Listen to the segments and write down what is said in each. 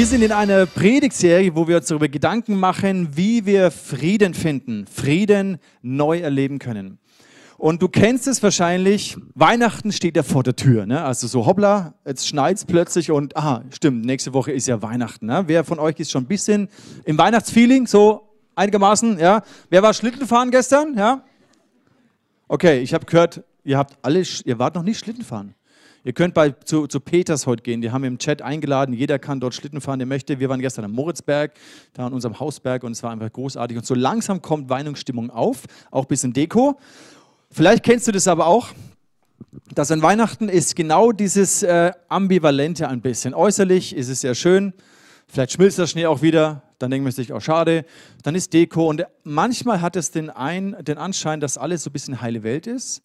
Wir sind in einer Predigtserie, wo wir uns darüber Gedanken machen, wie wir Frieden finden, Frieden neu erleben können. Und du kennst es wahrscheinlich, Weihnachten steht ja vor der Tür. Ne? Also so hoppla, jetzt schneit es plötzlich und aha, stimmt, nächste Woche ist ja Weihnachten. Ne? Wer von euch ist schon ein bisschen im Weihnachtsfeeling, so einigermaßen? Ja? Wer war Schlittenfahren gestern? Ja? Okay, ich habe gehört, ihr habt alle, ihr wart noch nicht Schlittenfahren. Ihr könnt bei, zu, zu Peters heute gehen, die haben im Chat eingeladen, jeder kann dort Schlitten fahren, der möchte. Wir waren gestern am Moritzberg, da an unserem Hausberg und es war einfach großartig. Und so langsam kommt Weihnachtsstimmung auf, auch ein bisschen Deko. Vielleicht kennst du das aber auch, dass an Weihnachten ist genau dieses äh, Ambivalente ein bisschen. Äußerlich ist es sehr schön, vielleicht schmilzt der Schnee auch wieder, dann denkt man sich, oh schade, dann ist Deko und manchmal hat es den, ein, den Anschein, dass alles so ein bisschen heile Welt ist.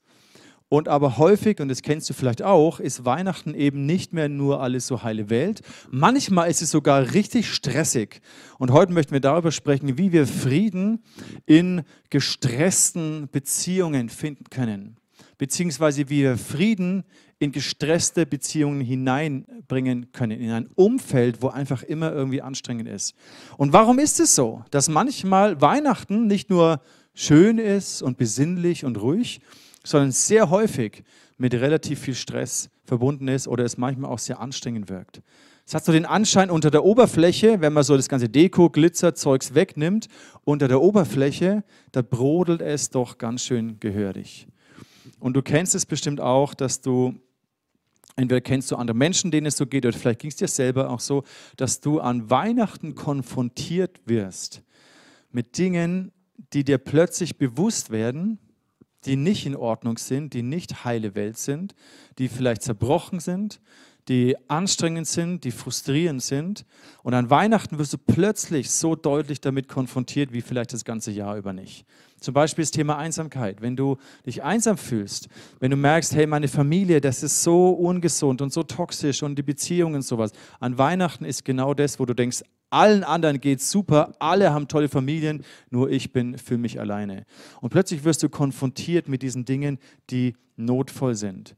Und aber häufig, und das kennst du vielleicht auch, ist Weihnachten eben nicht mehr nur alles so heile Welt. Manchmal ist es sogar richtig stressig. Und heute möchten wir darüber sprechen, wie wir Frieden in gestressten Beziehungen finden können. Beziehungsweise wie wir Frieden in gestresste Beziehungen hineinbringen können, in ein Umfeld, wo einfach immer irgendwie anstrengend ist. Und warum ist es so, dass manchmal Weihnachten nicht nur schön ist und besinnlich und ruhig, sondern sehr häufig mit relativ viel Stress verbunden ist oder es manchmal auch sehr anstrengend wirkt. Es hat so den Anschein unter der Oberfläche, wenn man so das ganze Deko, Glitzer-Zeugs wegnimmt, unter der Oberfläche, da brodelt es doch ganz schön gehörig. Und du kennst es bestimmt auch, dass du, entweder kennst du andere Menschen, denen es so geht, oder vielleicht ging es dir selber auch so, dass du an Weihnachten konfrontiert wirst mit Dingen, die dir plötzlich bewusst werden die nicht in Ordnung sind, die nicht heile Welt sind, die vielleicht zerbrochen sind, die anstrengend sind, die frustrierend sind. Und an Weihnachten wirst du plötzlich so deutlich damit konfrontiert, wie vielleicht das ganze Jahr über nicht. Zum Beispiel das Thema Einsamkeit. Wenn du dich einsam fühlst, wenn du merkst, hey, meine Familie, das ist so ungesund und so toxisch und die Beziehungen und sowas. An Weihnachten ist genau das, wo du denkst, allen anderen geht es super, alle haben tolle Familien, nur ich bin für mich alleine. Und plötzlich wirst du konfrontiert mit diesen Dingen, die notvoll sind.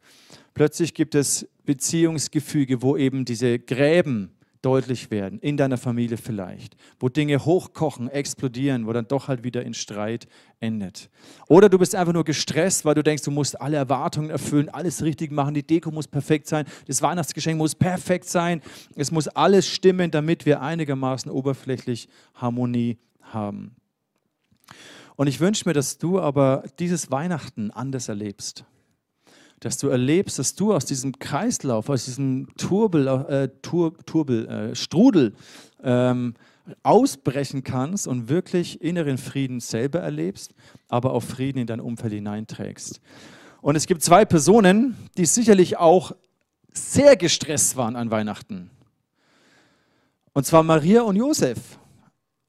Plötzlich gibt es Beziehungsgefüge, wo eben diese Gräben deutlich werden, in deiner Familie vielleicht, wo Dinge hochkochen, explodieren, wo dann doch halt wieder in Streit endet. Oder du bist einfach nur gestresst, weil du denkst, du musst alle Erwartungen erfüllen, alles richtig machen, die Deko muss perfekt sein, das Weihnachtsgeschenk muss perfekt sein, es muss alles stimmen, damit wir einigermaßen oberflächlich Harmonie haben. Und ich wünsche mir, dass du aber dieses Weihnachten anders erlebst dass du erlebst, dass du aus diesem Kreislauf, aus diesem Turbel, äh, Tur, Turbel äh, Strudel ähm, ausbrechen kannst und wirklich inneren Frieden selber erlebst, aber auch Frieden in dein Umfeld hineinträgst. Und es gibt zwei Personen, die sicherlich auch sehr gestresst waren an Weihnachten. Und zwar Maria und Josef.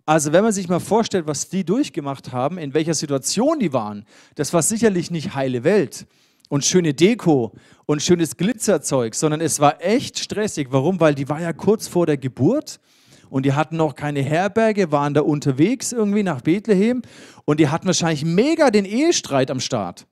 Also wenn man sich mal vorstellt, was die durchgemacht haben, in welcher Situation die waren, das war sicherlich nicht heile Welt und schöne Deko und schönes Glitzerzeug, sondern es war echt stressig. Warum? Weil die war ja kurz vor der Geburt und die hatten noch keine Herberge, waren da unterwegs irgendwie nach Bethlehem und die hatten wahrscheinlich mega den Ehestreit am Start.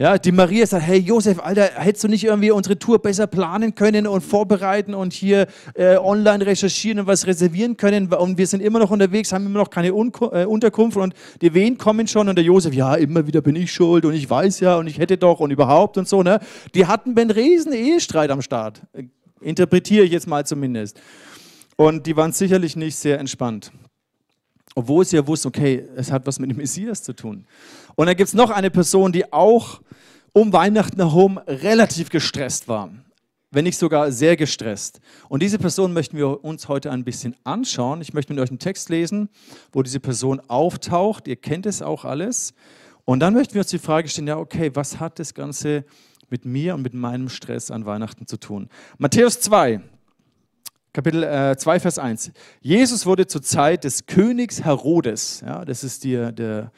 Ja, die Maria sagt, hey Josef, Alter, hättest du nicht irgendwie unsere Tour besser planen können und vorbereiten und hier äh, online recherchieren und was reservieren können? Und wir sind immer noch unterwegs, haben immer noch keine Un äh, Unterkunft und die Wehen kommen schon und der Josef, ja, immer wieder bin ich schuld und ich weiß ja und ich hätte doch und überhaupt und so. Ne? Die hatten einen riesen Ehestreit am Start. Interpretiere ich jetzt mal zumindest. Und die waren sicherlich nicht sehr entspannt. Obwohl sie ja wussten, okay, es hat was mit dem Messias zu tun. Und dann gibt es noch eine Person, die auch um Weihnachten herum relativ gestresst war, wenn nicht sogar sehr gestresst. Und diese Person möchten wir uns heute ein bisschen anschauen. Ich möchte mit euch einen Text lesen, wo diese Person auftaucht. Ihr kennt es auch alles. Und dann möchten wir uns die Frage stellen, ja, okay, was hat das Ganze mit mir und mit meinem Stress an Weihnachten zu tun? Matthäus 2, Kapitel äh, 2, Vers 1. Jesus wurde zur Zeit des Königs Herodes, ja, das ist die, der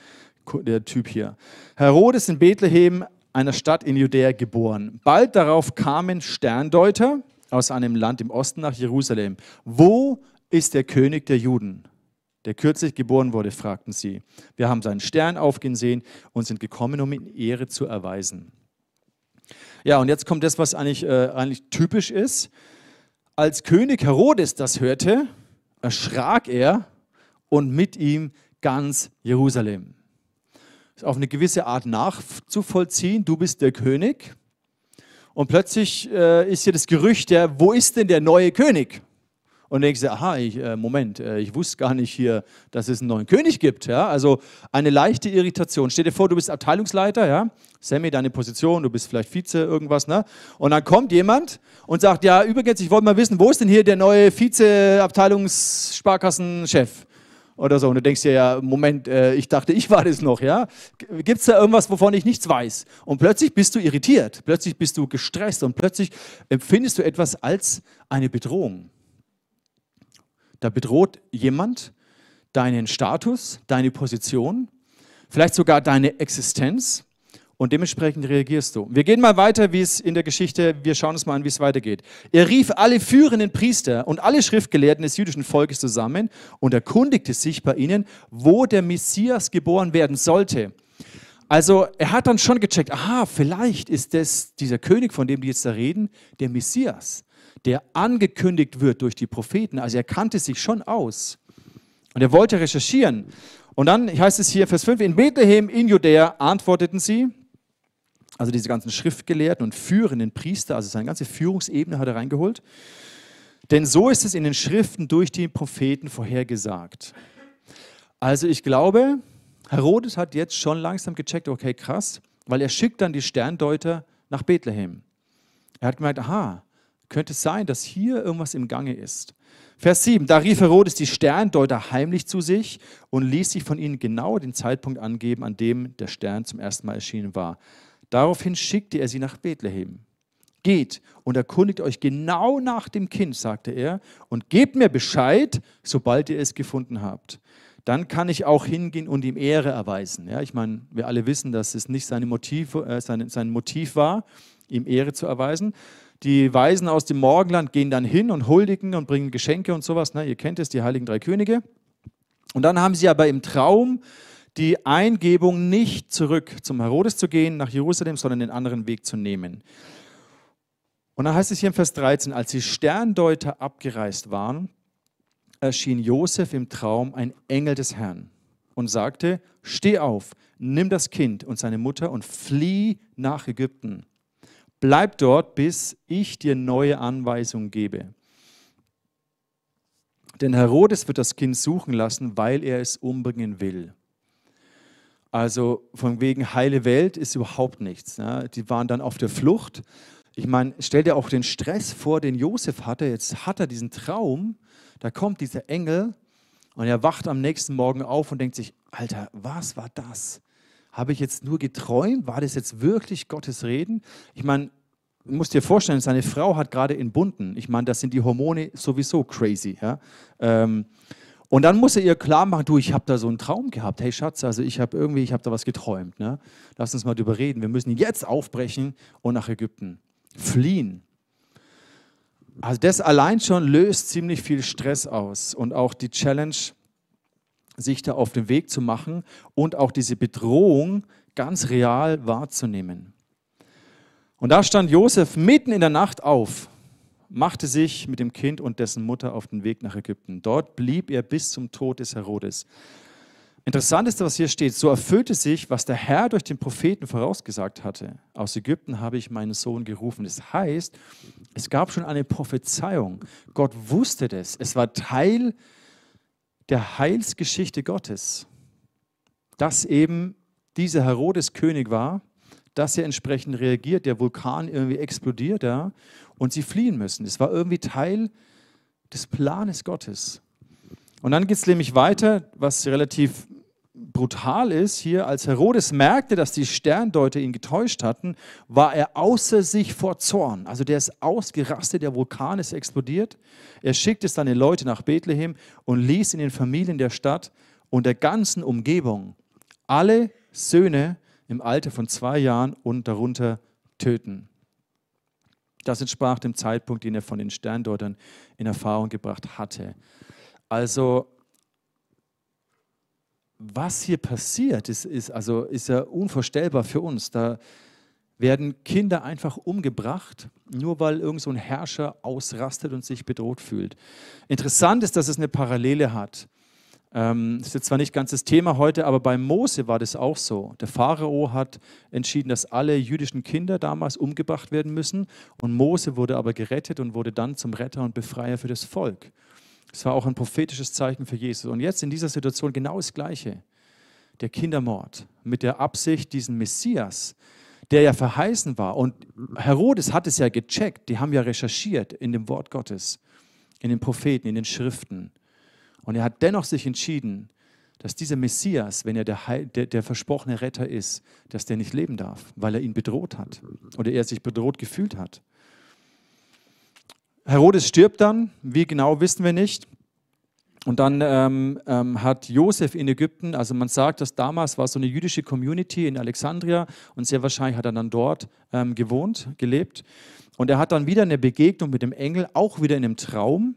der Typ hier. Herodes in Bethlehem, einer Stadt in Judäa, geboren. Bald darauf kamen Sterndeuter aus einem Land im Osten nach Jerusalem. Wo ist der König der Juden? der kürzlich geboren wurde, fragten sie. Wir haben seinen Stern aufgehen sehen und sind gekommen, um ihm Ehre zu erweisen. Ja, und jetzt kommt das, was eigentlich, äh, eigentlich typisch ist. als König Herodes das hörte, erschrak er und mit ihm ganz Jerusalem. Auf eine gewisse Art nachzuvollziehen, du bist der König. Und plötzlich äh, ist hier das Gerücht, ja, wo ist denn der neue König? Und denkst du, aha, ich, äh, Moment, äh, ich wusste gar nicht hier, dass es einen neuen König gibt. Ja? Also eine leichte Irritation. Stell dir vor, du bist Abteilungsleiter, ja? Sammy, deine Position, du bist vielleicht Vize, irgendwas, ne? Und dann kommt jemand und sagt, ja, übrigens, ich wollte mal wissen, wo ist denn hier der neue Vize-Abteilungssparkassenchef? Oder so. Und du denkst dir, ja, Moment, äh, ich dachte, ich war das noch, ja? Gibt es da irgendwas, wovon ich nichts weiß? Und plötzlich bist du irritiert, plötzlich bist du gestresst und plötzlich empfindest du etwas als eine Bedrohung. Da bedroht jemand deinen Status, deine Position, vielleicht sogar deine Existenz und dementsprechend reagierst du. Wir gehen mal weiter, wie es in der Geschichte, wir schauen uns mal an, wie es weitergeht. Er rief alle führenden Priester und alle Schriftgelehrten des jüdischen Volkes zusammen und erkundigte sich bei ihnen, wo der Messias geboren werden sollte. Also er hat dann schon gecheckt, aha, vielleicht ist das dieser König, von dem die jetzt da reden, der Messias der angekündigt wird durch die Propheten. Also er kannte sich schon aus. Und er wollte recherchieren. Und dann heißt es hier, Vers 5, in Bethlehem in Judäa antworteten sie, also diese ganzen Schriftgelehrten und führenden Priester, also seine ganze Führungsebene hat er reingeholt. Denn so ist es in den Schriften durch die Propheten vorhergesagt. Also ich glaube, Herodes hat jetzt schon langsam gecheckt, okay, krass, weil er schickt dann die Sterndeuter nach Bethlehem. Er hat gemerkt, aha, könnte es sein, dass hier irgendwas im Gange ist. Vers 7, da rief Herodes die Sterndeuter heimlich zu sich und ließ sich von ihnen genau den Zeitpunkt angeben, an dem der Stern zum ersten Mal erschienen war. Daraufhin schickte er sie nach Bethlehem. Geht und erkundigt euch genau nach dem Kind, sagte er, und gebt mir Bescheid, sobald ihr es gefunden habt. Dann kann ich auch hingehen und ihm Ehre erweisen. Ja, ich meine, wir alle wissen, dass es nicht seine Motiv, äh, sein, sein Motiv war, ihm Ehre zu erweisen, die Weisen aus dem Morgenland gehen dann hin und huldigen und bringen Geschenke und sowas. Ne? Ihr kennt es, die heiligen drei Könige. Und dann haben sie aber im Traum die Eingebung, nicht zurück zum Herodes zu gehen, nach Jerusalem, sondern den anderen Weg zu nehmen. Und dann heißt es hier im Vers 13, als die Sterndeuter abgereist waren, erschien Josef im Traum ein Engel des Herrn und sagte, steh auf, nimm das Kind und seine Mutter und flieh nach Ägypten Bleib dort, bis ich dir neue Anweisungen gebe. Denn Herodes wird das Kind suchen lassen, weil er es umbringen will. Also von wegen heile Welt ist überhaupt nichts. Ne? Die waren dann auf der Flucht. Ich meine, stell dir auch den Stress vor, den Josef hatte. Jetzt hat er diesen Traum, da kommt dieser Engel und er wacht am nächsten Morgen auf und denkt sich, Alter, was war das? Habe ich jetzt nur geträumt? War das jetzt wirklich Gottes Reden? Ich meine, du musst dir vorstellen, seine Frau hat gerade entbunden. Ich meine, das sind die Hormone sowieso crazy. Ja? Ähm, und dann muss er ihr klar machen, du, ich habe da so einen Traum gehabt. Hey Schatz, also ich habe irgendwie, ich habe da was geträumt. Ne? Lass uns mal drüber reden. Wir müssen jetzt aufbrechen und nach Ägypten fliehen. Also das allein schon löst ziemlich viel Stress aus und auch die Challenge, sich da auf den Weg zu machen und auch diese Bedrohung ganz real wahrzunehmen. Und da stand Josef mitten in der Nacht auf, machte sich mit dem Kind und dessen Mutter auf den Weg nach Ägypten. Dort blieb er bis zum Tod des Herodes. Interessant ist, was hier steht. So erfüllte sich, was der Herr durch den Propheten vorausgesagt hatte. Aus Ägypten habe ich meinen Sohn gerufen. Das heißt, es gab schon eine Prophezeiung. Gott wusste das. Es war Teil der Heilsgeschichte Gottes, dass eben dieser Herodes König war, dass er entsprechend reagiert, der Vulkan irgendwie explodiert, ja, und sie fliehen müssen. Es war irgendwie Teil des Planes Gottes. Und dann geht es nämlich weiter, was relativ brutal ist hier, als Herodes merkte, dass die Sterndeuter ihn getäuscht hatten, war er außer sich vor Zorn. Also der ist ausgerastet, der Vulkan ist explodiert. Er schickte seine Leute nach Bethlehem und ließ in den Familien der Stadt und der ganzen Umgebung alle Söhne im Alter von zwei Jahren und darunter töten. Das entsprach dem Zeitpunkt, den er von den Sterndeutern in Erfahrung gebracht hatte. Also was hier passiert, ist, ist, also, ist ja unvorstellbar für uns. Da werden Kinder einfach umgebracht, nur weil irgend so ein Herrscher ausrastet und sich bedroht fühlt. Interessant ist, dass es eine Parallele hat. Ähm, das ist jetzt zwar nicht ganz das Thema heute, aber bei Mose war das auch so. Der Pharao hat entschieden, dass alle jüdischen Kinder damals umgebracht werden müssen. Und Mose wurde aber gerettet und wurde dann zum Retter und Befreier für das Volk. Das war auch ein prophetisches Zeichen für Jesus. Und jetzt in dieser Situation genau das Gleiche. Der Kindermord mit der Absicht, diesen Messias, der ja verheißen war. Und Herodes hat es ja gecheckt, die haben ja recherchiert in dem Wort Gottes, in den Propheten, in den Schriften. Und er hat dennoch sich entschieden, dass dieser Messias, wenn er der, Heil, der, der, versprochene Retter ist, dass der nicht leben darf, weil er ihn bedroht hat oder er sich bedroht gefühlt hat. Herodes stirbt dann, wie genau wissen wir nicht. Und dann ähm, ähm, hat Josef in Ägypten, also man sagt, dass damals war so eine jüdische Community in Alexandria und sehr wahrscheinlich hat er dann dort ähm, gewohnt, gelebt. Und er hat dann wieder eine Begegnung mit dem Engel, auch wieder in einem Traum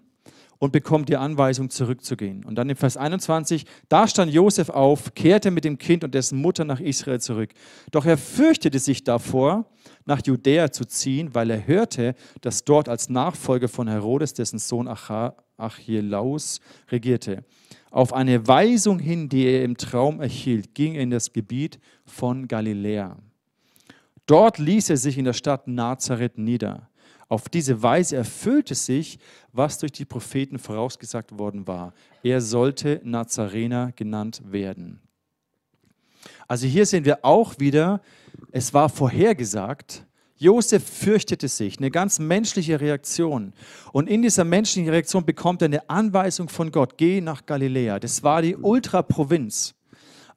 und bekommt die Anweisung, zurückzugehen. Und dann in Vers 21, da stand Josef auf, kehrte mit dem Kind und dessen Mutter nach Israel zurück. Doch er fürchtete sich davor, nach Judäa zu ziehen, weil er hörte, dass dort als Nachfolger von Herodes, dessen Sohn Archelaus, regierte. Auf eine Weisung hin, die er im Traum erhielt, ging er in das Gebiet von Galiläa. Dort ließ er sich in der Stadt Nazareth nieder. Auf diese Weise erfüllte sich, was durch die Propheten vorausgesagt worden war. Er sollte Nazarener genannt werden. Also hier sehen wir auch wieder, es war vorhergesagt, Josef fürchtete sich, eine ganz menschliche Reaktion. Und in dieser menschlichen Reaktion bekommt er eine Anweisung von Gott, geh nach Galiläa. Das war die Ultraprovinz.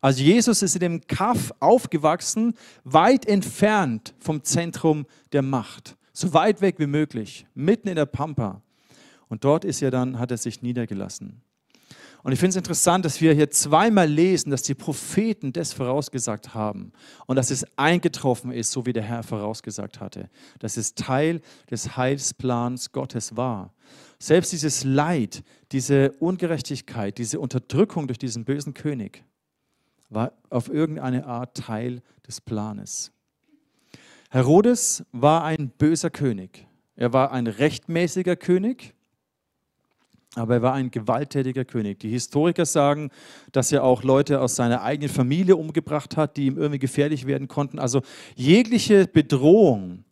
Also Jesus ist in dem Kaff aufgewachsen, weit entfernt vom Zentrum der Macht so weit weg wie möglich, mitten in der Pampa. Und dort ist er dann, hat er sich niedergelassen. Und ich finde es interessant, dass wir hier zweimal lesen, dass die Propheten das vorausgesagt haben und dass es eingetroffen ist, so wie der Herr vorausgesagt hatte. Dass es Teil des Heilsplans Gottes war. Selbst dieses Leid, diese Ungerechtigkeit, diese Unterdrückung durch diesen bösen König war auf irgendeine Art Teil des Planes. Herodes war ein böser König. Er war ein rechtmäßiger König, aber er war ein gewalttätiger König. Die Historiker sagen, dass er auch Leute aus seiner eigenen Familie umgebracht hat, die ihm irgendwie gefährlich werden konnten. Also jegliche Bedrohung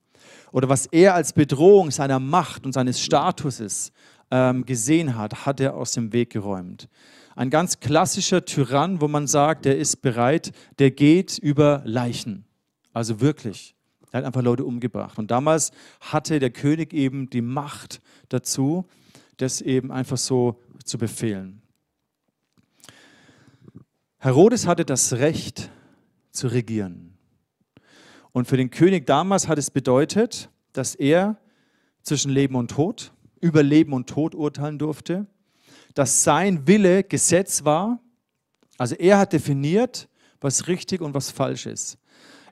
oder was er als Bedrohung seiner Macht und seines Statuses ähm, gesehen hat, hat er aus dem Weg geräumt. Ein ganz klassischer Tyrann, wo man sagt, der ist bereit, der geht über Leichen. Also wirklich. Er hat einfach Leute umgebracht. Und damals hatte der König eben die Macht dazu, das eben einfach so zu befehlen. Herodes hatte das Recht zu regieren. Und für den König damals hat es bedeutet, dass er zwischen Leben und Tod, über Leben und Tod urteilen durfte, dass sein Wille Gesetz war. Also er hat definiert, was richtig und was falsch ist.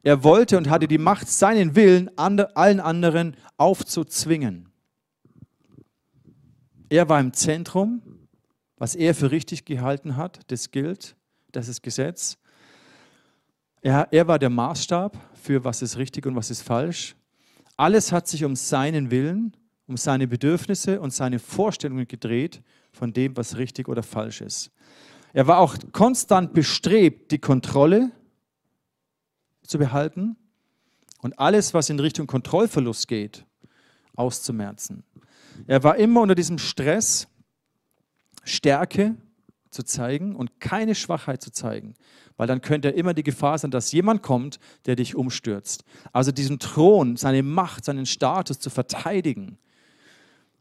Er wollte und hatte die Macht, seinen Willen allen anderen aufzuzwingen. Er war im Zentrum, was er für richtig gehalten hat, das gilt, das ist Gesetz. Er, er war der Maßstab für was ist richtig und was ist falsch. Alles hat sich um seinen Willen, um seine Bedürfnisse und seine Vorstellungen gedreht von dem, was richtig oder falsch ist. Er war auch konstant bestrebt, die Kontrolle zu behalten und alles, was in Richtung Kontrollverlust geht, auszumerzen. Er war immer unter diesem Stress, Stärke zu zeigen und keine Schwachheit zu zeigen, weil dann könnte immer die Gefahr sein, dass jemand kommt, der dich umstürzt. Also diesen Thron, seine Macht, seinen Status zu verteidigen,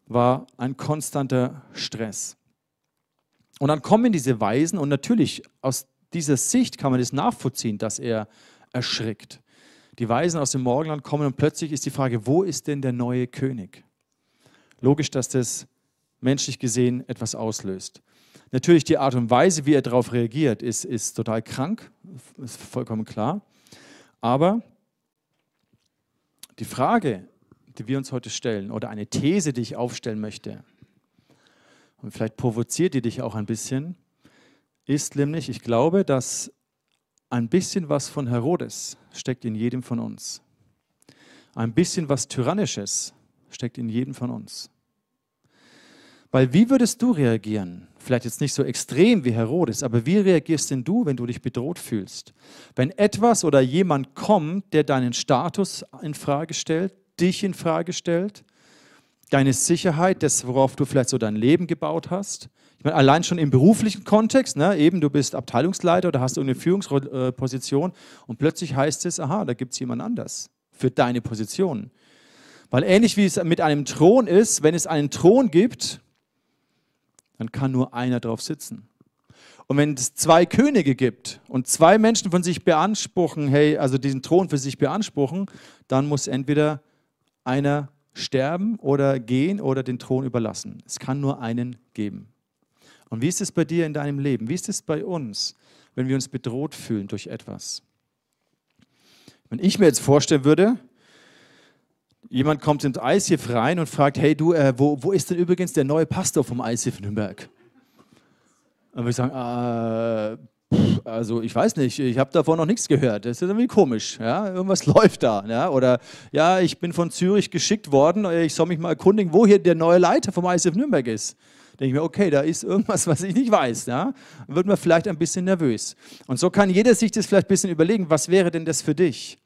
war ein konstanter Stress. Und dann kommen diese Weisen und natürlich aus dieser Sicht kann man das nachvollziehen, dass er erschrickt. Die Weisen aus dem Morgenland kommen und plötzlich ist die Frage, wo ist denn der neue König? Logisch, dass das menschlich gesehen etwas auslöst. Natürlich die Art und Weise, wie er darauf reagiert, ist, ist total krank, ist vollkommen klar. Aber die Frage, die wir uns heute stellen, oder eine These, die ich aufstellen möchte, und vielleicht provoziert die dich auch ein bisschen, ist nämlich, ich glaube, dass ein bisschen was von Herodes steckt in jedem von uns. Ein bisschen was Tyrannisches steckt in jedem von uns. Weil wie würdest du reagieren? Vielleicht jetzt nicht so extrem wie Herodes, aber wie reagierst denn du, wenn du dich bedroht fühlst? Wenn etwas oder jemand kommt, der deinen Status in Frage stellt, dich in Frage stellt, deine Sicherheit, das, worauf du vielleicht so dein Leben gebaut hast. Meine, allein schon im beruflichen Kontext, ne, eben du bist Abteilungsleiter oder hast irgendeine Führungsposition und plötzlich heißt es, aha, da gibt es jemand anders für deine Position. Weil ähnlich wie es mit einem Thron ist, wenn es einen Thron gibt, dann kann nur einer drauf sitzen. Und wenn es zwei Könige gibt und zwei Menschen von sich beanspruchen, hey, also diesen Thron für sich beanspruchen, dann muss entweder einer sterben oder gehen oder den Thron überlassen. Es kann nur einen geben. Und wie ist es bei dir in deinem Leben? Wie ist es bei uns, wenn wir uns bedroht fühlen durch etwas? Wenn ich mir jetzt vorstellen würde, jemand kommt ins ICF rein und fragt, hey du, äh, wo, wo ist denn übrigens der neue Pastor vom ICF Nürnberg? Und wir sagen, äh, also ich weiß nicht, ich habe davon noch nichts gehört. Das ist irgendwie komisch. Ja? Irgendwas läuft da. Ja? Oder ja, ich bin von Zürich geschickt worden, ich soll mich mal erkundigen, wo hier der neue Leiter vom ICF Nürnberg ist. Denke ich mir, okay, da ist irgendwas, was ich nicht weiß. Ja? Dann wird man vielleicht ein bisschen nervös. Und so kann jeder sich das vielleicht ein bisschen überlegen, was wäre denn das für dich?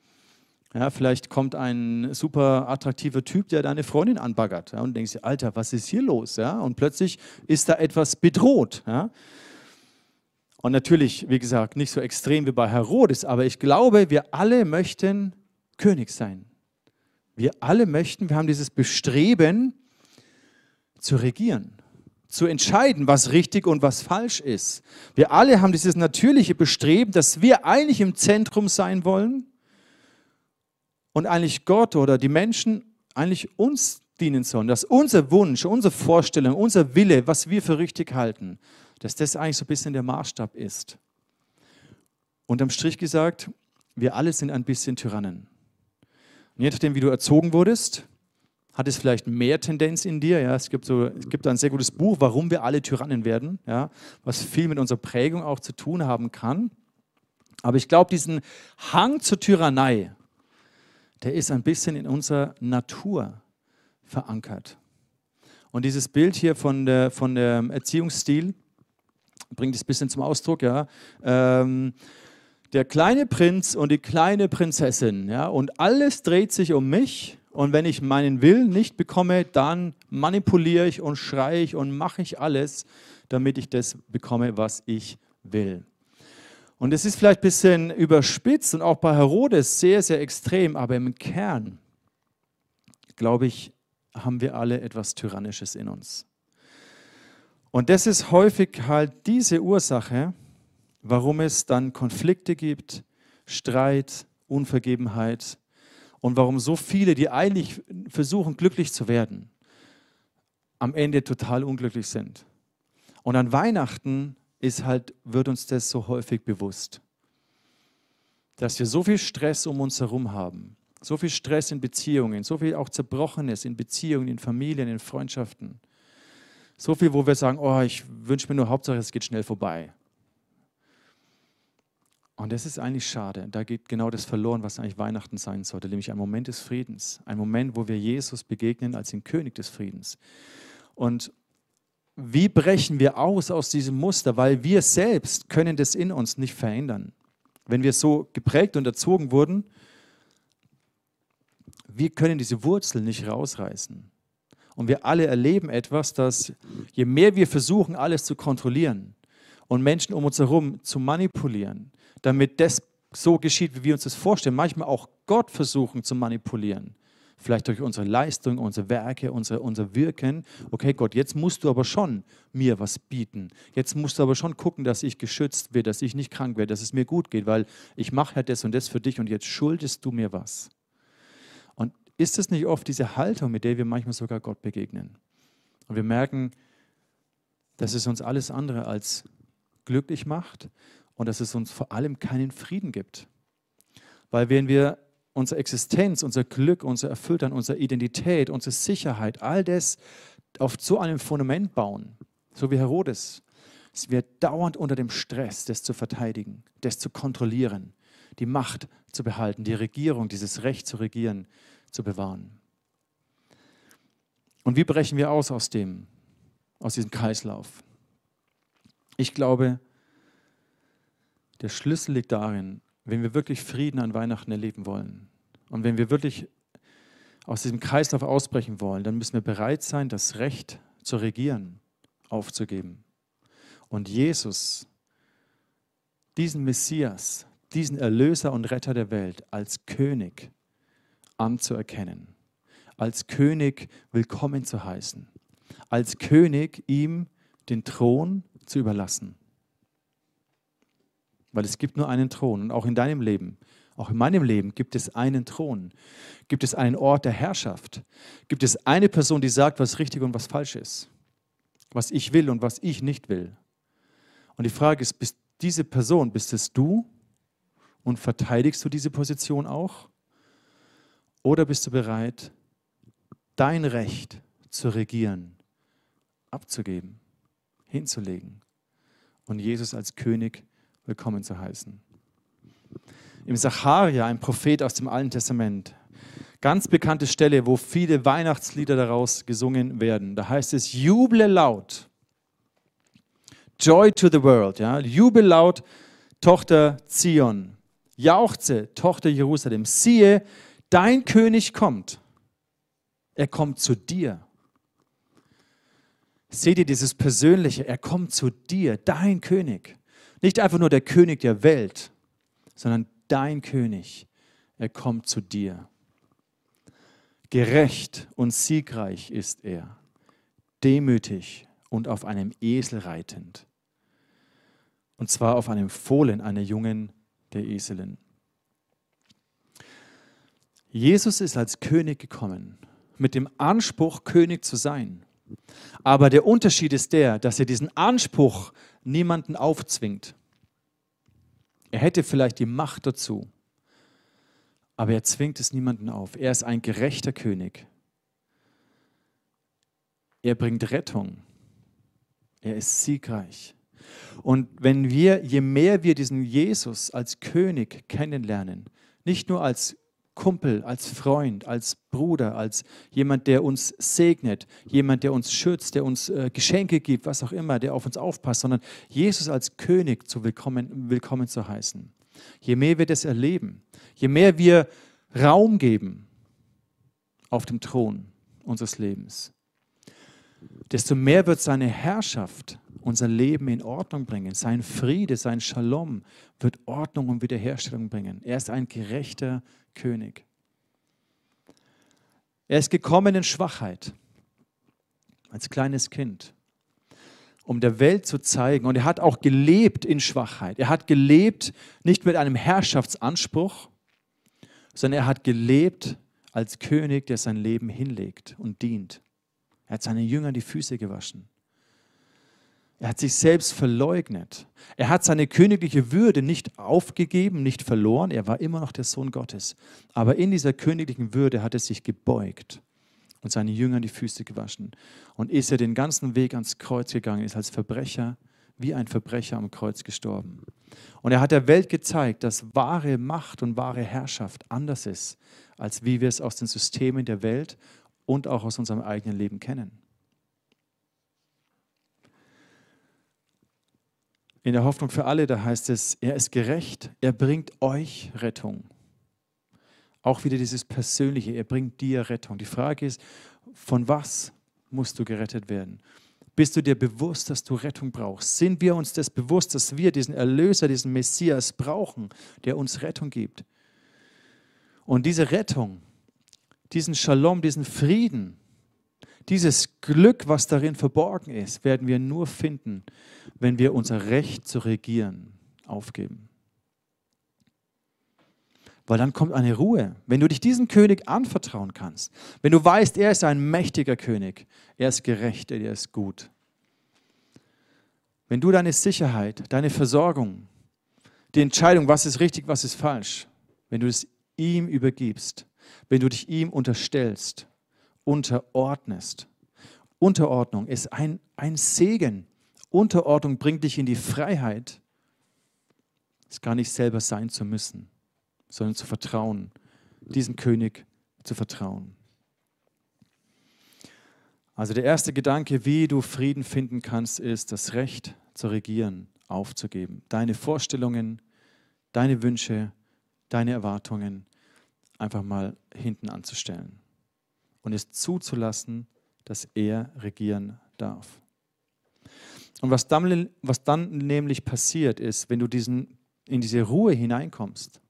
Ja, vielleicht kommt ein super attraktiver Typ, der deine Freundin anbaggert ja, und denkst dir, Alter, was ist hier los? Ja? Und plötzlich ist da etwas bedroht. Ja? Und natürlich, wie gesagt, nicht so extrem wie bei Herodes, aber ich glaube, wir alle möchten König sein. Wir alle möchten, wir haben dieses Bestreben zu regieren, zu entscheiden, was richtig und was falsch ist. Wir alle haben dieses natürliche Bestreben, dass wir eigentlich im Zentrum sein wollen und eigentlich Gott oder die Menschen eigentlich uns dienen sollen, dass unser Wunsch, unsere Vorstellung, unser Wille, was wir für richtig halten, dass das eigentlich so ein bisschen der Maßstab ist. Unterm Strich gesagt, wir alle sind ein bisschen Tyrannen. Und je nachdem, wie du erzogen wurdest, hat es vielleicht mehr Tendenz in dir. Ja, es, gibt so, es gibt ein sehr gutes Buch, Warum wir alle Tyrannen werden, ja, was viel mit unserer Prägung auch zu tun haben kann. Aber ich glaube, diesen Hang zur Tyrannei, der ist ein bisschen in unserer Natur verankert. Und dieses Bild hier von der, von der Erziehungsstil, bringt es ein bisschen zum Ausdruck, ja. Ähm, der kleine Prinz und die kleine Prinzessin, ja, und alles dreht sich um mich. Und wenn ich meinen Willen nicht bekomme, dann manipuliere ich und schreie ich und mache ich alles, damit ich das bekomme, was ich will. Und es ist vielleicht ein bisschen überspitzt und auch bei Herodes sehr, sehr extrem, aber im Kern, glaube ich, haben wir alle etwas Tyrannisches in uns. Und das ist häufig halt diese Ursache, warum es dann Konflikte gibt, Streit, Unvergebenheit und warum so viele, die eigentlich versuchen, glücklich zu werden, am Ende total unglücklich sind. Und an Weihnachten ist halt, wird uns das so häufig bewusst, dass wir so viel Stress um uns herum haben, so viel Stress in Beziehungen, so viel auch Zerbrochenes in Beziehungen, in Familien, in Freundschaften. So viel, wo wir sagen, oh, ich wünsche mir nur Hauptsache, es geht schnell vorbei. Und das ist eigentlich schade. Da geht genau das verloren, was eigentlich Weihnachten sein sollte, nämlich ein Moment des Friedens. Ein Moment, wo wir Jesus begegnen als den König des Friedens. Und wie brechen wir aus aus diesem Muster? Weil wir selbst können das in uns nicht verändern. Wenn wir so geprägt und erzogen wurden, wir können diese Wurzel nicht rausreißen. Und wir alle erleben etwas, dass je mehr wir versuchen, alles zu kontrollieren und Menschen um uns herum zu manipulieren, damit das so geschieht, wie wir uns das vorstellen, manchmal auch Gott versuchen zu manipulieren, vielleicht durch unsere Leistung, unsere Werke, unser, unser Wirken. Okay, Gott, jetzt musst du aber schon mir was bieten. Jetzt musst du aber schon gucken, dass ich geschützt werde, dass ich nicht krank werde, dass es mir gut geht, weil ich mache ja das und das für dich und jetzt schuldest du mir was. Ist es nicht oft diese Haltung, mit der wir manchmal sogar Gott begegnen? Und wir merken, dass es uns alles andere als glücklich macht und dass es uns vor allem keinen Frieden gibt. Weil wenn wir unsere Existenz, unser Glück, unser Erfülltsein, unsere Identität, unsere Sicherheit, all das auf so einem Fundament bauen, so wie Herodes, sind wir dauernd unter dem Stress, das zu verteidigen, das zu kontrollieren, die Macht zu behalten, die Regierung, dieses Recht zu regieren, zu bewahren. Und wie brechen wir aus aus dem, aus diesem Kreislauf? Ich glaube, der Schlüssel liegt darin, wenn wir wirklich Frieden an Weihnachten erleben wollen und wenn wir wirklich aus diesem Kreislauf ausbrechen wollen, dann müssen wir bereit sein, das Recht zu regieren aufzugeben. Und Jesus, diesen Messias, diesen Erlöser und Retter der Welt als König anzuerkennen, als König willkommen zu heißen, als König ihm den Thron zu überlassen. Weil es gibt nur einen Thron und auch in deinem Leben, auch in meinem Leben gibt es einen Thron, gibt es einen Ort der Herrschaft, gibt es eine Person, die sagt, was richtig und was falsch ist, was ich will und was ich nicht will. Und die Frage ist, bist diese Person, bist es du und verteidigst du diese Position auch? Oder bist du bereit, dein Recht zu regieren, abzugeben, hinzulegen und Jesus als König willkommen zu heißen? Im Sacharia, ein Prophet aus dem Alten Testament, ganz bekannte Stelle, wo viele Weihnachtslieder daraus gesungen werden. Da heißt es, juble laut. Joy to the world. Ja? Jubel laut, Tochter Zion. Jauchze, Tochter Jerusalem. Siehe, dein König kommt. Er kommt zu dir. Seht ihr dieses Persönliche? Er kommt zu dir, dein König. Nicht einfach nur der König der Welt, sondern dein König. Er kommt zu dir. Gerecht und siegreich ist er, demütig und auf einem Esel reitend. Und zwar auf einem Fohlen einer Jungen der Eselin. Jesus ist als König gekommen, mit dem Anspruch, König zu sein. Aber der Unterschied ist der, dass er diesen Anspruch niemanden aufzwingt. Er hätte vielleicht die Macht dazu, aber er zwingt es niemanden auf. Er ist ein gerechter König. Er bringt Rettung. Er ist siegreich. Und wenn wir, je mehr wir diesen Jesus als König kennenlernen, nicht nur als Kumpel, als Freund, als Bruder, als jemand, der uns segnet, jemand, der uns schützt, der uns äh, Geschenke gibt, was auch immer, der auf uns aufpasst, sondern Jesus als König zu willkommen, willkommen zu heißen. Je mehr wir das erleben, je mehr wir Raum geben auf dem Thron unseres Lebens, desto mehr wird seine Herrschaft unser Leben in Ordnung bringen. Sein Friede, sein Shalom wird Ordnung und Wiederherstellung bringen. Er ist ein gerechter König. Er ist gekommen in Schwachheit, als kleines Kind, um der Welt zu zeigen. Und er hat auch gelebt in Schwachheit. Er hat gelebt nicht mit einem Herrschaftsanspruch, sondern er hat gelebt als König, der sein Leben hinlegt und dient. Er hat seinen Jüngern die Füße gewaschen. Er hat sich selbst verleugnet. Er hat seine königliche Würde nicht aufgegeben, nicht verloren. Er war immer noch der Sohn Gottes. Aber in dieser königlichen Würde hat er sich gebeugt und seinen Jüngern die Füße gewaschen. Und ist er den ganzen Weg ans Kreuz gegangen, ist als Verbrecher, wie ein Verbrecher am Kreuz gestorben. Und er hat der Welt gezeigt, dass wahre Macht und wahre Herrschaft anders ist, als wie wir es aus den Systemen der Welt und auch aus unserem eigenen Leben kennen. In der Hoffnung für alle, da heißt es, er ist gerecht, er bringt euch Rettung. Auch wieder dieses Persönliche, er bringt dir Rettung. Die Frage ist, von was musst du gerettet werden? Bist du dir bewusst, dass du Rettung brauchst? Sind wir uns das bewusst, dass wir diesen Erlöser, diesen Messias brauchen, der uns Rettung gibt? Und diese Rettung, diesen Shalom, diesen Frieden, dieses Glück, was darin verborgen ist, werden wir nur finden, wenn wir unser Recht zu regieren aufgeben. Weil dann kommt eine Ruhe. Wenn du dich diesem König anvertrauen kannst, wenn du weißt, er ist ein mächtiger König, er ist gerecht, er ist gut. Wenn du deine Sicherheit, deine Versorgung, die Entscheidung, was ist richtig, was ist falsch, wenn du es ihm übergibst, wenn du dich ihm unterstellst, unterordnest. Unterordnung ist ein, ein Segen. Unterordnung bringt dich in die Freiheit, es gar nicht selber sein zu müssen, sondern zu vertrauen, diesem König zu vertrauen. Also der erste Gedanke, wie du Frieden finden kannst, ist das Recht zu regieren, aufzugeben. Deine Vorstellungen, deine Wünsche, deine Erwartungen einfach mal hinten anzustellen und es zuzulassen, dass er regieren darf. Und was dann, was dann nämlich passiert ist, wenn du diesen, in diese Ruhe hineinkommst,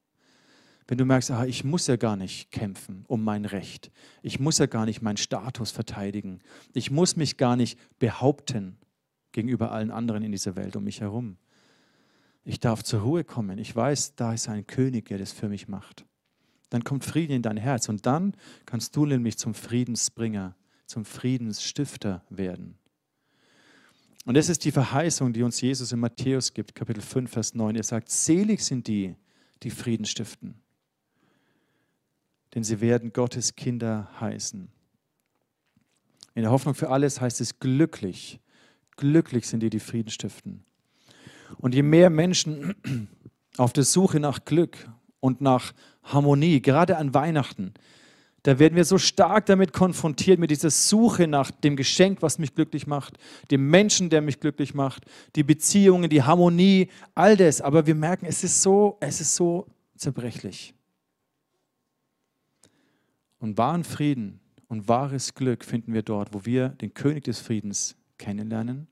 wenn du merkst, ah, ich muss ja gar nicht kämpfen um mein Recht, ich muss ja gar nicht meinen Status verteidigen, ich muss mich gar nicht behaupten gegenüber allen anderen in dieser Welt um mich herum. Ich darf zur Ruhe kommen. Ich weiß, da ist ein König, der das für mich macht. Dann kommt Frieden in dein Herz und dann kannst du nämlich zum Friedensbringer, zum Friedensstifter werden. Und das ist die Verheißung, die uns Jesus in Matthäus gibt, Kapitel 5, Vers 9. Er sagt, selig sind die, die Frieden stiften, denn sie werden Gottes Kinder heißen. In der Hoffnung für alles heißt es glücklich. Glücklich sind die, die Frieden stiften. Und je mehr Menschen auf der Suche nach Glück und nach Harmonie, gerade an Weihnachten, da werden wir so stark damit konfrontiert, mit dieser Suche nach dem Geschenk, was mich glücklich macht, dem Menschen, der mich glücklich macht, die Beziehungen, die Harmonie, all das. Aber wir merken, es ist so, es ist so zerbrechlich. Und wahren Frieden und wahres Glück finden wir dort, wo wir den König des Friedens kennenlernen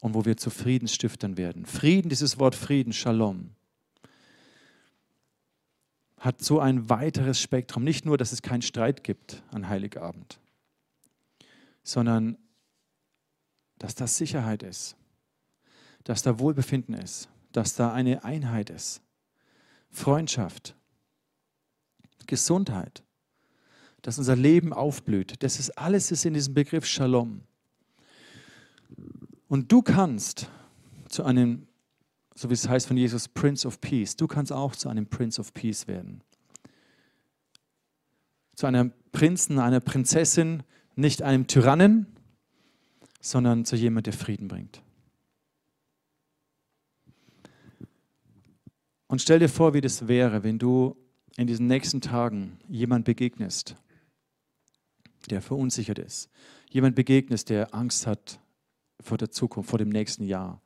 und wo wir zu Friedensstiftern werden. Frieden, dieses Wort Frieden, Shalom, hat so ein weiteres Spektrum. Nicht nur, dass es keinen Streit gibt an Heiligabend, sondern dass da Sicherheit ist, dass da Wohlbefinden ist, dass da eine Einheit ist, Freundschaft, Gesundheit, dass unser Leben aufblüht. Das ist alles ist in diesem Begriff Shalom. Und du kannst zu einem so wie es heißt von Jesus, Prince of Peace. Du kannst auch zu einem Prince of Peace werden. Zu einem Prinzen, einer Prinzessin, nicht einem Tyrannen, sondern zu jemand, der Frieden bringt. Und stell dir vor, wie das wäre, wenn du in diesen nächsten Tagen jemand begegnest, der verunsichert ist. Jemand begegnest, der Angst hat vor der Zukunft, vor dem nächsten Jahr.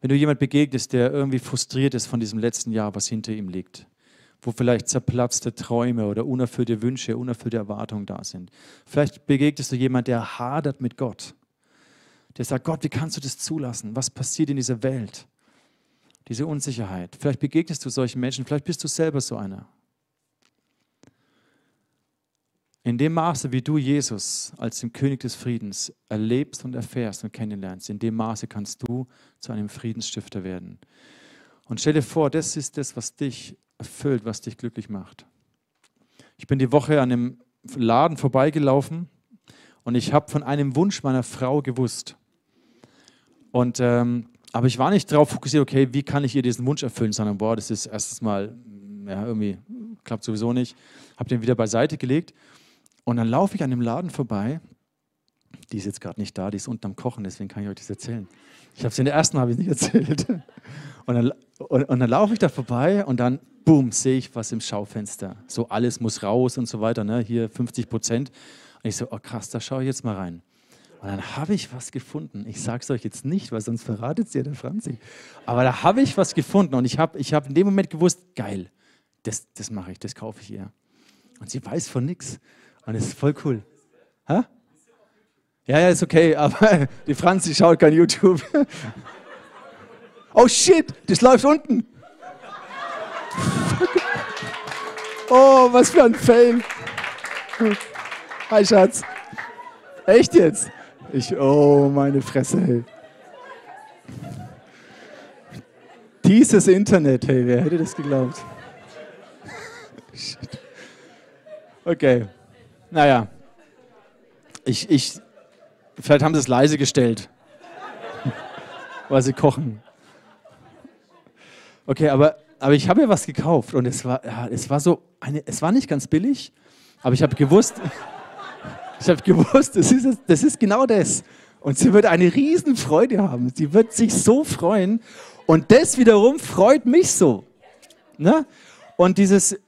Wenn du jemand begegnest, der irgendwie frustriert ist von diesem letzten Jahr, was hinter ihm liegt, wo vielleicht zerplatzte Träume oder unerfüllte Wünsche, unerfüllte Erwartungen da sind. Vielleicht begegnest du jemand, der hadert mit Gott, der sagt, Gott, wie kannst du das zulassen? Was passiert in dieser Welt? Diese Unsicherheit. Vielleicht begegnest du solchen Menschen, vielleicht bist du selber so einer. In dem Maße, wie du Jesus als den König des Friedens erlebst und erfährst und kennenlernst, in dem Maße kannst du zu einem Friedensstifter werden. Und stell dir vor, das ist das, was dich erfüllt, was dich glücklich macht. Ich bin die Woche an einem Laden vorbeigelaufen und ich habe von einem Wunsch meiner Frau gewusst. Und, ähm, aber ich war nicht darauf fokussiert, okay, wie kann ich ihr diesen Wunsch erfüllen, sondern boah, das ist erstens mal, ja, irgendwie klappt sowieso nicht. Habe den wieder beiseite gelegt und dann laufe ich an dem Laden vorbei. Die ist jetzt gerade nicht da, die ist unten am Kochen, deswegen kann ich euch das erzählen. Ich habe es in der ersten habe ich nicht erzählt. Und dann, und, und dann laufe ich da vorbei und dann, boom, sehe ich was im Schaufenster. So alles muss raus und so weiter. Ne? Hier 50 Prozent. Und ich so, oh krass, da schaue ich jetzt mal rein. Und dann habe ich was gefunden. Ich sage es euch jetzt nicht, weil sonst verratet es ja der Franzi. Aber da habe ich was gefunden und ich habe ich hab in dem Moment gewusst, geil, das, das mache ich, das kaufe ich ihr. Und sie weiß von nichts. Und das ist voll cool. Ha? Ja, ja, ist okay, aber die Franzi schaut kein YouTube. Oh shit, das läuft unten. Oh, was für ein Fail. Hi Schatz. Echt jetzt? Ich, oh, meine Fresse, hey. Dieses Internet, hey, wer hätte das geglaubt? Shit. Okay. Naja, ich, ich, vielleicht haben sie es leise gestellt, weil sie kochen. Okay, aber, aber ich habe ja was gekauft und es war, ja, es war so, eine, es war nicht ganz billig, aber ich habe gewusst, ich habe gewusst, das ist, das ist genau das. Und sie wird eine Riesenfreude haben. Sie wird sich so freuen. Und das wiederum freut mich so. Ne? Und dieses,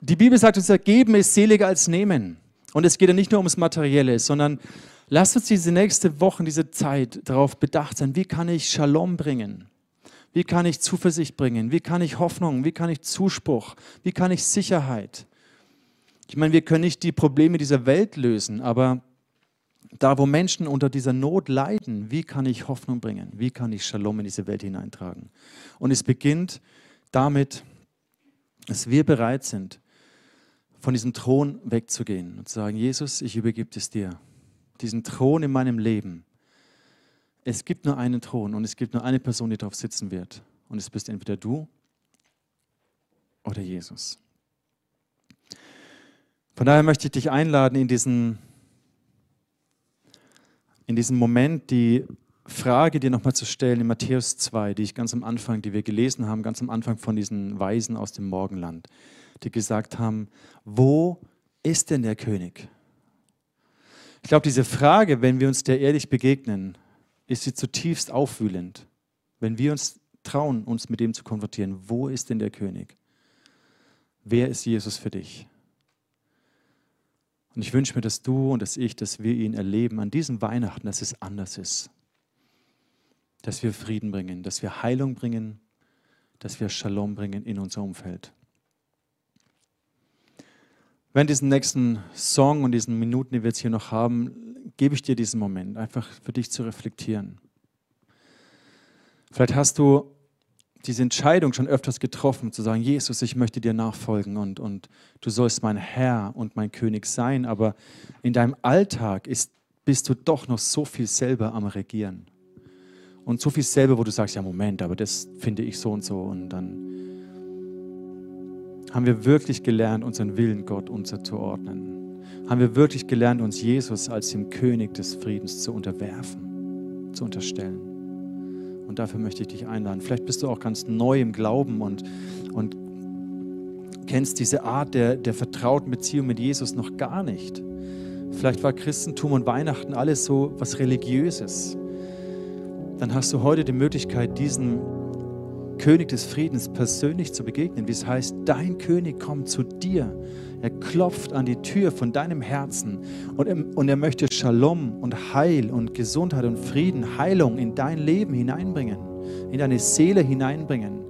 die Bibel sagt uns geben ist seliger als nehmen. Und es geht ja nicht nur ums Materielle, sondern lasst uns diese nächste Woche, diese Zeit darauf bedacht sein, wie kann ich Shalom bringen? Wie kann ich Zuversicht bringen? Wie kann ich Hoffnung? Wie kann ich Zuspruch? Wie kann ich Sicherheit? Ich meine, wir können nicht die Probleme dieser Welt lösen, aber da, wo Menschen unter dieser Not leiden, wie kann ich Hoffnung bringen? Wie kann ich Shalom in diese Welt hineintragen? Und es beginnt damit, dass wir bereit sind, von diesem Thron wegzugehen und zu sagen, Jesus, ich übergebe es dir. Diesen Thron in meinem Leben. Es gibt nur einen Thron und es gibt nur eine Person, die darauf sitzen wird. Und es bist entweder du oder Jesus. Von daher möchte ich dich einladen, in diesen, in diesem Moment die Frage dir nochmal zu stellen in Matthäus 2, die ich ganz am Anfang, die wir gelesen haben, ganz am Anfang von diesen Weisen aus dem Morgenland, die gesagt haben, wo ist denn der König? Ich glaube, diese Frage, wenn wir uns der ehrlich begegnen, ist sie zutiefst aufwühlend. Wenn wir uns trauen, uns mit dem zu konfrontieren, wo ist denn der König? Wer ist Jesus für dich? Und ich wünsche mir, dass du und dass ich, dass wir ihn erleben an diesem Weihnachten, dass es anders ist dass wir Frieden bringen, dass wir Heilung bringen, dass wir Shalom bringen in unser Umfeld. Während diesen nächsten Song und diesen Minuten, die wir jetzt hier noch haben, gebe ich dir diesen Moment, einfach für dich zu reflektieren. Vielleicht hast du diese Entscheidung schon öfters getroffen, zu sagen, Jesus, ich möchte dir nachfolgen und, und du sollst mein Herr und mein König sein, aber in deinem Alltag ist, bist du doch noch so viel selber am Regieren und so viel selber, wo du sagst, ja Moment, aber das finde ich so und so. Und dann haben wir wirklich gelernt, unseren Willen Gott unterzuordnen. Haben wir wirklich gelernt, uns Jesus als dem König des Friedens zu unterwerfen, zu unterstellen. Und dafür möchte ich dich einladen. Vielleicht bist du auch ganz neu im Glauben und, und kennst diese Art der, der vertrauten Beziehung mit Jesus noch gar nicht. Vielleicht war Christentum und Weihnachten alles so was Religiöses dann hast du heute die Möglichkeit, diesem König des Friedens persönlich zu begegnen, wie es heißt, dein König kommt zu dir. Er klopft an die Tür von deinem Herzen und er, und er möchte Shalom und Heil und Gesundheit und Frieden, Heilung in dein Leben hineinbringen, in deine Seele hineinbringen.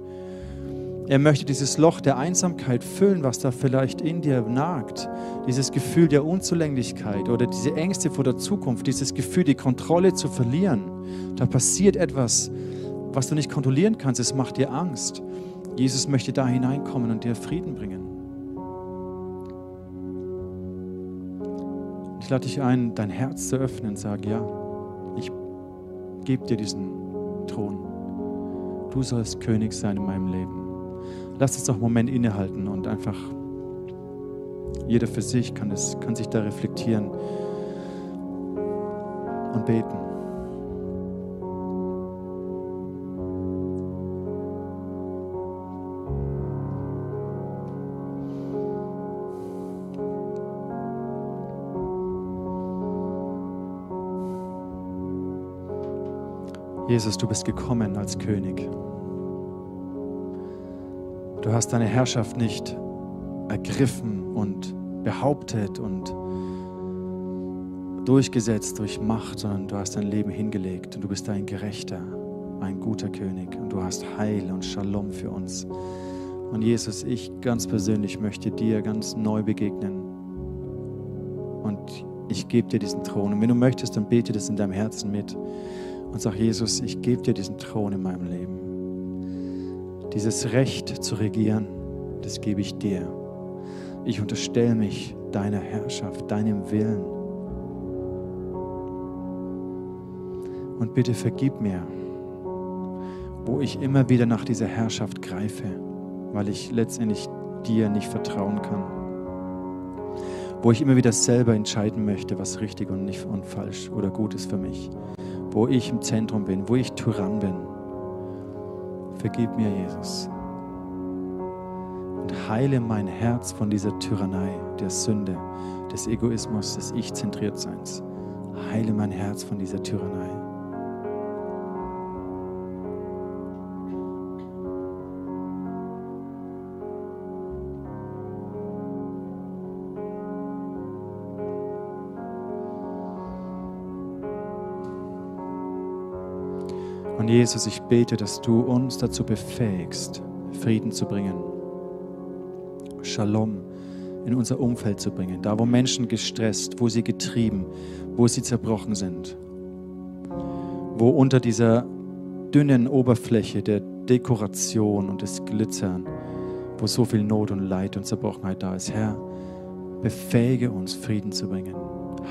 Er möchte dieses Loch der Einsamkeit füllen, was da vielleicht in dir nagt. Dieses Gefühl der Unzulänglichkeit oder diese Ängste vor der Zukunft, dieses Gefühl, die Kontrolle zu verlieren. Da passiert etwas, was du nicht kontrollieren kannst. Es macht dir Angst. Jesus möchte da hineinkommen und dir Frieden bringen. Ich lade dich ein, dein Herz zu öffnen und sage, ja, ich gebe dir diesen Thron. Du sollst König sein in meinem Leben. Lass uns doch einen Moment innehalten und einfach jeder für sich kann, es, kann sich da reflektieren und beten. Jesus, du bist gekommen als König. Du hast deine Herrschaft nicht ergriffen und behauptet und durchgesetzt durch Macht, sondern du hast dein Leben hingelegt und du bist ein gerechter, ein guter König und du hast Heil und Shalom für uns. Und Jesus, ich ganz persönlich möchte dir ganz neu begegnen. Und ich gebe dir diesen Thron. Und wenn du möchtest, dann bete das in deinem Herzen mit und sag, Jesus, ich gebe dir diesen Thron in meinem Leben. Dieses Recht zu regieren, das gebe ich dir. Ich unterstelle mich deiner Herrschaft, deinem Willen. Und bitte vergib mir, wo ich immer wieder nach dieser Herrschaft greife, weil ich letztendlich dir nicht vertrauen kann. Wo ich immer wieder selber entscheiden möchte, was richtig und nicht und falsch oder gut ist für mich. Wo ich im Zentrum bin, wo ich Tyrann bin Vergib mir, Jesus. Und heile mein Herz von dieser Tyrannei, der Sünde, des Egoismus, des Ich-Zentriertseins. Heile mein Herz von dieser Tyrannei. Und Jesus, ich bete, dass du uns dazu befähigst, Frieden zu bringen. Shalom in unser Umfeld zu bringen. Da, wo Menschen gestresst, wo sie getrieben, wo sie zerbrochen sind. Wo unter dieser dünnen Oberfläche der Dekoration und des Glitzern, wo so viel Not und Leid und Zerbrochenheit da ist. Herr, befähige uns, Frieden zu bringen,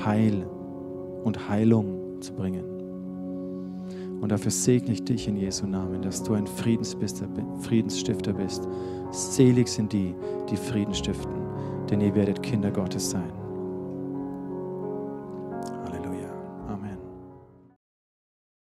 Heil und Heilung zu bringen. Und dafür segne ich dich in Jesu Namen, dass du ein Friedensstifter bist. Selig sind die, die Frieden stiften, denn ihr werdet Kinder Gottes sein.